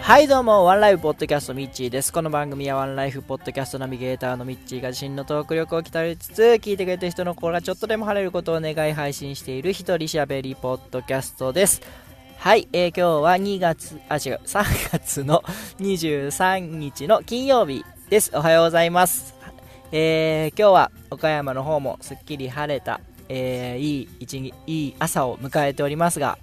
はいどうも、ワンライフポッドキャストミッチーです。この番組はワンライフポッドキャストナビゲーターのミッチーが自身のトーク力を鍛えつつ、聞いてくれた人の心がちょっとでも晴れることを願い配信している一人しゃべりポッドキャストです。はい、えー、今日は2月、あ、違う、3月の23日の金曜日です。おはようございます。えー、今日は岡山の方もすっきり晴れた、えー、いい一日、いい朝を迎えておりますが、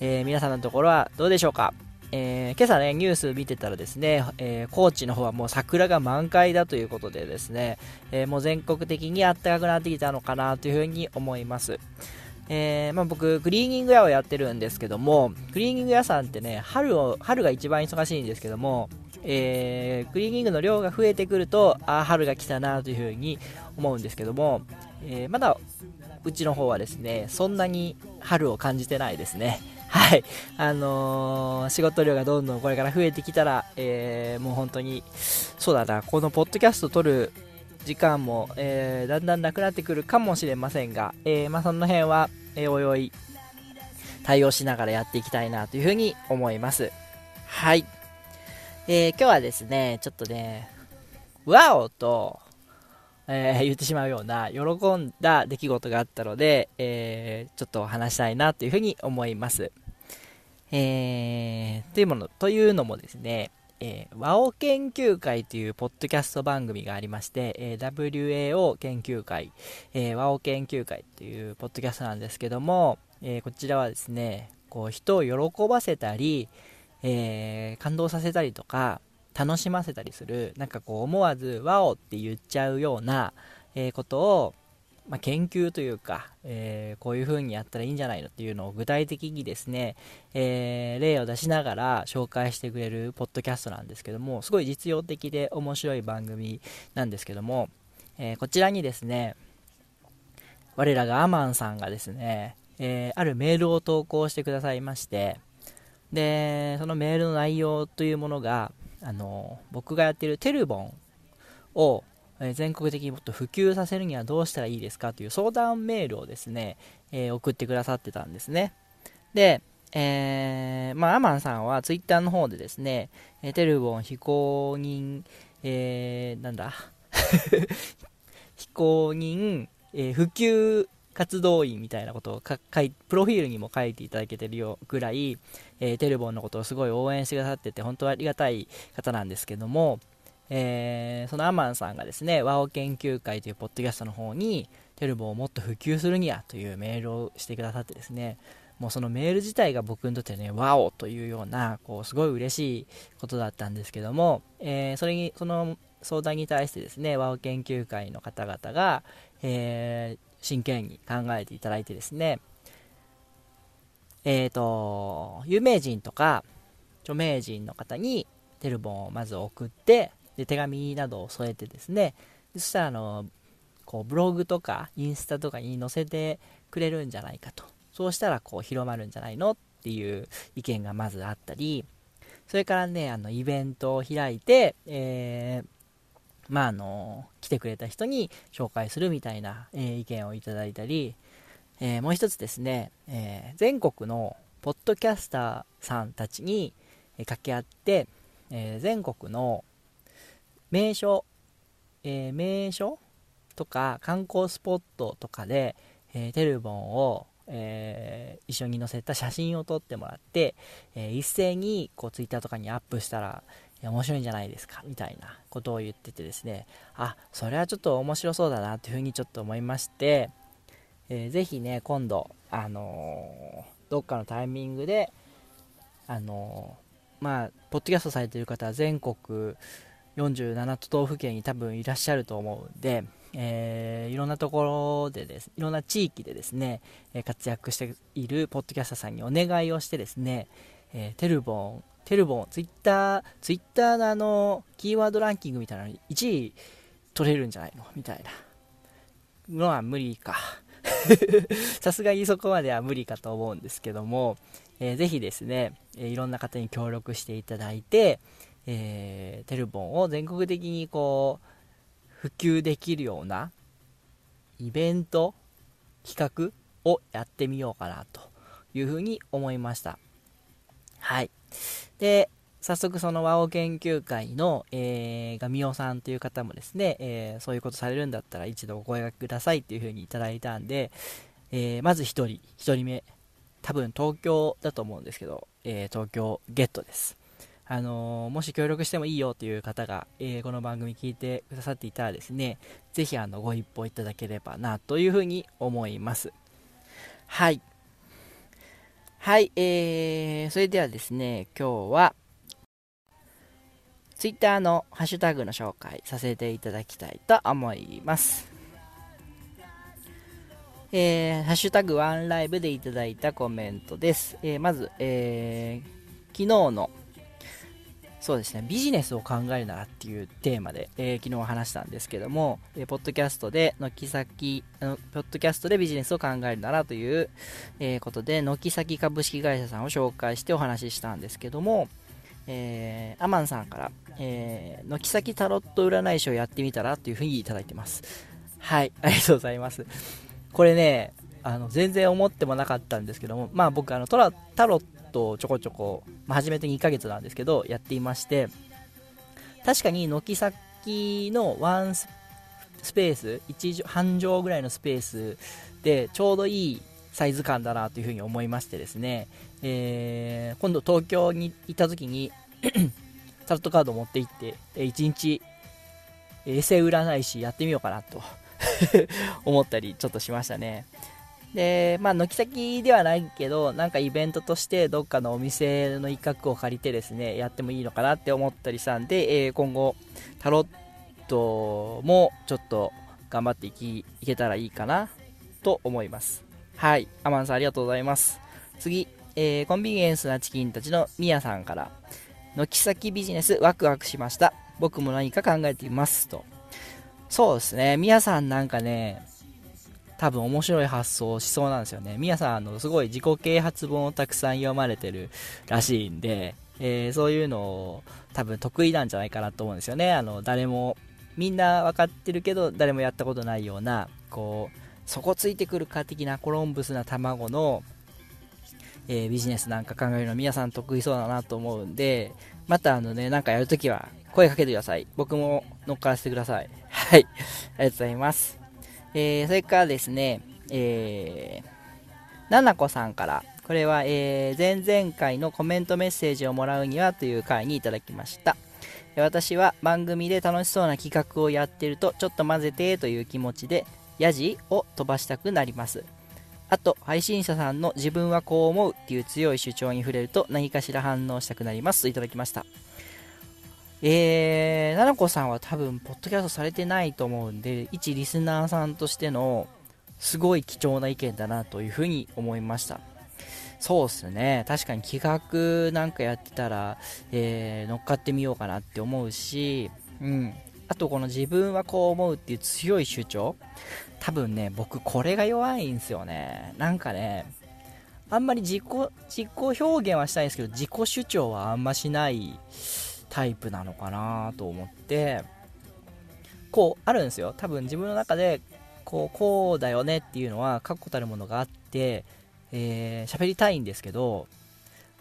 えー、皆さんのところはどうでしょうか？えー、今朝ね、ニュース見てたらですね、えー、高知の方はもう桜が満開だということでですね、えー、もう全国的に暖かくなってきたのかなというふうに思います。えー、まあ、僕、クリーニング屋をやってるんですけども、クリーニング屋さんってね、春を、春が一番忙しいんですけども、えー、クリーニングの量が増えてくると、あ春が来たなというふうに思うんですけども、え、まだうちの方はですね、そんなに春を感じてないですね。はい。あのー、仕事量がどんどんこれから増えてきたら、えー、もう本当に、そうだな、このポッドキャスト撮る時間も、えー、だんだんなくなってくるかもしれませんが、えー、まあ、その辺は、えー、おいおい、対応しながらやっていきたいなというふうに思います。はい。えー、今日はですね、ちょっとね、ワオと、えー、言ってしまうような喜んだ出来事があったので、えー、ちょっと話したいなというふうに思います。えー、というもの、というのもですね、えー、和オ研究会というポッドキャスト番組がありまして、えー、WAO 研究会、えー、和オ研究会というポッドキャストなんですけども、えー、こちらはですね、こう人を喜ばせたり、え、感動させたりとか、楽しませたりするなんかこう思わず「ワオ!」って言っちゃうような、えー、ことを、まあ、研究というか、えー、こういう風にやったらいいんじゃないのっていうのを具体的にですね、えー、例を出しながら紹介してくれるポッドキャストなんですけどもすごい実用的で面白い番組なんですけども、えこちらにですね我らがアマンさんがですね、えあるメールを投稿してくださいましてでそのメールの内容というものがあの僕がやってるテルボンを全国的にもっと普及させるにはどうしたらいいですかという相談メールをですね、えー、送ってくださってたんですね。で、えー、まあ、アマンさんはツイッターの方でですね、えテルボン非公認、えー、なんだ、非公認、えー、普及活動員みたいなことを書いプロフィールにも書いていただけてるよぐらい、えー、テルボンのことをすごい応援してくださってて本当はありがたい方なんですけども、えー、そのアマンさんがですね、ワオ研究会というポッドキャストの方に、テルボンをもっと普及するにはというメールをしてくださってですね、もうそのメール自体が僕にとってね、ワオというような、こう、すごい嬉しいことだったんですけども、えー、それに、その相談に対してですね、ワオ研究会の方々が、えー、真剣に考えていただいてですね、えっ、ー、と、有名人とか著名人の方にテルボンをまず送って、で手紙などを添えてですね、そしたらあの、こうブログとかインスタとかに載せてくれるんじゃないかと。そうしたらこう広まるんじゃないのっていう意見がまずあったり、それからね、あのイベントを開いて、えーまあ、あの来てくれた人に紹介するみたいな、えー、意見をいただいたり、えー、もう一つですね、えー、全国のポッドキャスターさんたちに、え掛け合って、え全国の名所、え名所とか観光スポットとかで、えテルボンを、え一緒に載せた写真を撮ってもらって、え一斉にこう Twitter とかにアップしたら、いや面白いんじゃないですかみたいなことを言っててですね。あそれはちょっと面白そうだなというふうにちょっと思いまして、えー、ぜひね今度あのー、どっかのタイミングであのー、まあポッドキャストされてる方は全国47都道府県に多分いらっしゃると思うんで、えー、いろんなところでですいろんな地域でですね、活躍しているポッドキャスターさんにお願いをしてですね、えテルボンテルボン、ツイッター、ツイッターのあの、キーワードランキングみたいなのに1位取れるんじゃないの？みたいなのは無理か。さすがにそこまでは無理かと思うんですけども、えー、ぜひですね、えー、いろんな方に協力していただいて、えー、テルボンを全国的にこう、普及できるようなイベント、企画をやってみようかなというふうに思いました。はいで早速その和王研究会の、えー、ガミオさんという方もですね、えー、そういうことされるんだったら一度お声がけくださいっていうふうにいただいたんで、えー、まず1人、1人目、多分東京だと思うんですけど、えー、東京ゲットです。あのー、もし協力してもいいよという方が、えー、この番組聞いてくださっていたらですね、ぜひあのご一報いただければなというふうに思います。はい。はい、えー、それではですね、今日は、ツイッターのハッシュタグの紹介させていただきたいと思います。えー、ハッシュタグワンライブでいただいたコメントです。えー、まず、えー、昨日の、そうですね、ビジネスを考えるならっていうテーマで、えー、昨日話したんですけども、えー、ポッドキャストで、軒先、ポッドキャストでビジネスを考えるならという、えー、ことで、軒先株式会社さんを紹介してお話ししたんですけども、えー、アマンさんから、えー、軒先タロット占い師をやってみたらというふうにいただいてます。はい、ありがとうございます。これね、あの全然思ってもなかったんですけども、まあ僕あのトラ、タロットをちょこちょこ、まあ、初めて2ヶ月なんですけど、やっていまして、確かに軒先のワンスペース、1半畳ぐらいのスペースでちょうどいいサイズ感だなというふうに思いましてですね、えー、今度東京に行った時にタロットカードを持って行って、1日、エセ占い師やってみようかなと 思ったりちょっとしましたね。で、まあ、軒先ではないけど、なんかイベントとしてどっかのお店の一角を借りてですね、やってもいいのかなって思ったりしたんで、えー、今後、タロットもちょっと頑張っていきいけたらいいかなと思います。はい。アマンさんありがとうございます。次、えー、コンビニエンスなチキンたちのミヤさんから、軒先ビジネスワクワクしました。僕も何か考えています。と。そうですね。みやさんなんかね、多分面白い発想をしそうなんですよね。みやさん、あの、すごい自己啓発本をたくさん読まれてるらしいんで、えー、そういうのを多分得意なんじゃないかなと思うんですよね。あの、誰も、みんな分かってるけど、誰もやったことないような、こう、底ついてくるか的なコロンブスな卵の、えー、ビジネスなんか考えるの皆さん得意そうだなと思うんで、またあのね、なんかやるときは声かけてください。僕も乗っからせてください。はい。ありがとうございます。えー、それからですね、えー、ななこさんから、これは、えー、前々回のコメントメッセージをもらうにはという回にいただきました。私は番組で楽しそうな企画をやってると、ちょっと混ぜてという気持ちで、ヤジを飛ばしたくなります。あと、配信者さんの自分はこう思うっていう強い主張に触れると何かしら反応したくなりますといただきました。えー、ななこさんは多分、ポッドキャストされてないと思うんで、一リスナーさんとしての、すごい貴重な意見だなというふうに思いました。そうっすね。確かに企画なんかやってたら、えー、乗っかってみようかなって思うし、うん。あとこの自分はこう思うっていう強い主張。多分ね、僕これが弱いんすよね。なんかね、あんまり自己、自己表現はしたいんですけど、自己主張はあんましないタイプなのかなと思ってこうあるんですよ。多分自分の中でこうこうだよねっていうのは確固たるものがあってえー、喋りたいんですけど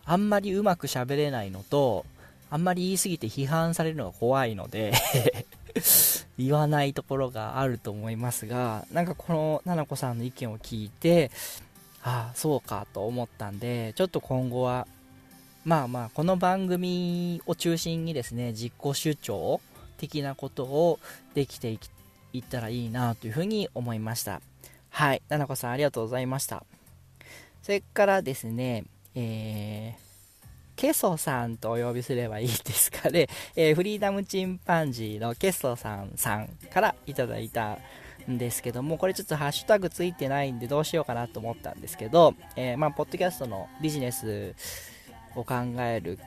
あんまりうまく喋れないのとあんまり言い過ぎて批判されるのが怖いので 言わないところがあると思いますがなんかこのななこさんの意見を聞いてああそうかと思ったんでちょっと今後はまあまあ、この番組を中心にですね、実行主張的なことをできていったらいいなというふうに思いました。はい。ななこさんありがとうございました。それからですね、えー、ケソさんとお呼びすればいいですかね、えー、フリーダムチンパンジーのケソさんさんからいただいたんですけども、これちょっとハッシュタグついてないんでどうしようかなと思ったんですけど、えー、まあ、ポッドキャストのビジネスを考える、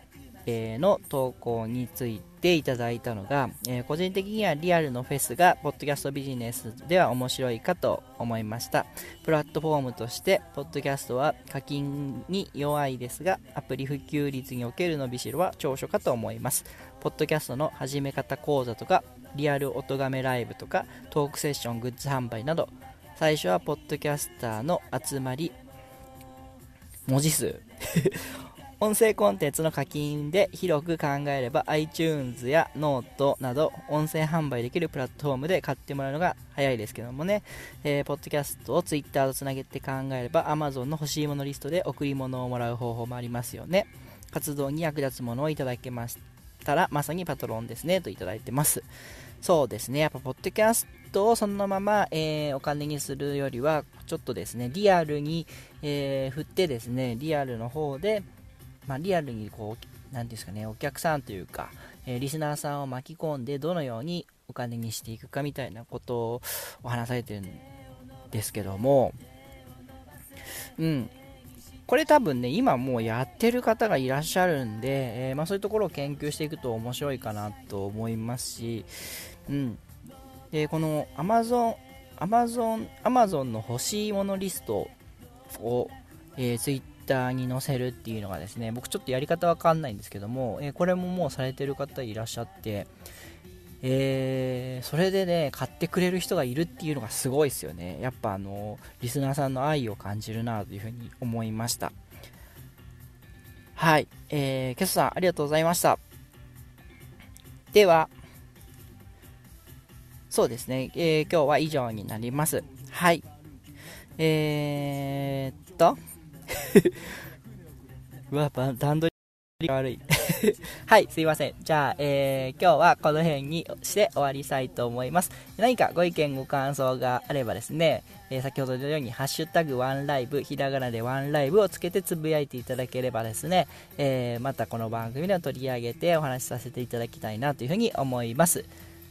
えー、の投稿についていただいたのが、えー、個人的にはリアルのフェスがポッドキャストビジネスでは面白いかと思いました。プラットフォームとしてポッドキャストは課金に弱いですがアプリ普及率における伸びしろは長所かと思います。ポッドキャストの始め方講座とかリアル音がめライブとかトークセッショングッズ販売など最初はポッドキャスターの集まり文字数。音声コンテンツの課金で広く考えれば iTunes やノートなど音声販売できるプラットフォームで買ってもらうのが早いですけどもね、えー、ポッドキャストを Twitter とつなげて考えれば Amazon の欲しいものリストで贈り物をもらう方法もありますよね。活動に役立つものをいただけましたらまさにパトロンですねといただいてます。そうですね、やっぱポッドキャストをそのまま、えー、お金にするよりはちょっとですね、リアルに、えー、振ってですね、リアルの方でまあ、リアルにこう、なんですかね、お客さんというか、えー、リスナーさんを巻き込んで、どのようにお金にしていくかみたいなことをお話されてるんですけども、うん。これ多分ね、今もうやってる方がいらっしゃるんで、えー、まあ、そういうところを研究していくと面白いかなと思いますし、うん。で、この Amazon、Amazon、Amazon の欲しいものリストを、えー、Twitter ターに載せるっていうのがですね、僕ちょっとやり方わかんないんですけども、えー、これももうされてる方いらっしゃって、えー、それでね、買ってくれる人がいるっていうのがすごいですよね。やっぱあの、リスナーさんの愛を感じるなというふうに思いました。はい。えー、ケソさん、ありがとうございました。では、そうですね、えー、今日は以上になります。はい。えー、っと、うわ、段取りが悪い。はい、すいません。じゃあ、えー、今日はこの辺にして終わりたいと思います。何かご意見、ご感想があればですね、えー、先ほどのように、ハッシュタグワンライブ、ひらがなでワンライブをつけてつぶやいていただければですね、えー、またこの番組で取り上げてお話しさせていただきたいなというふうに思います。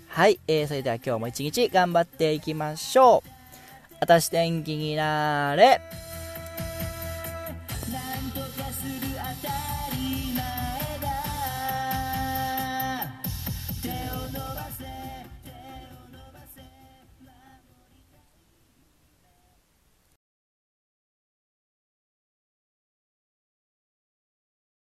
はい、えー、それでは今日も一日頑張っていきましょう。あたし天気になれ。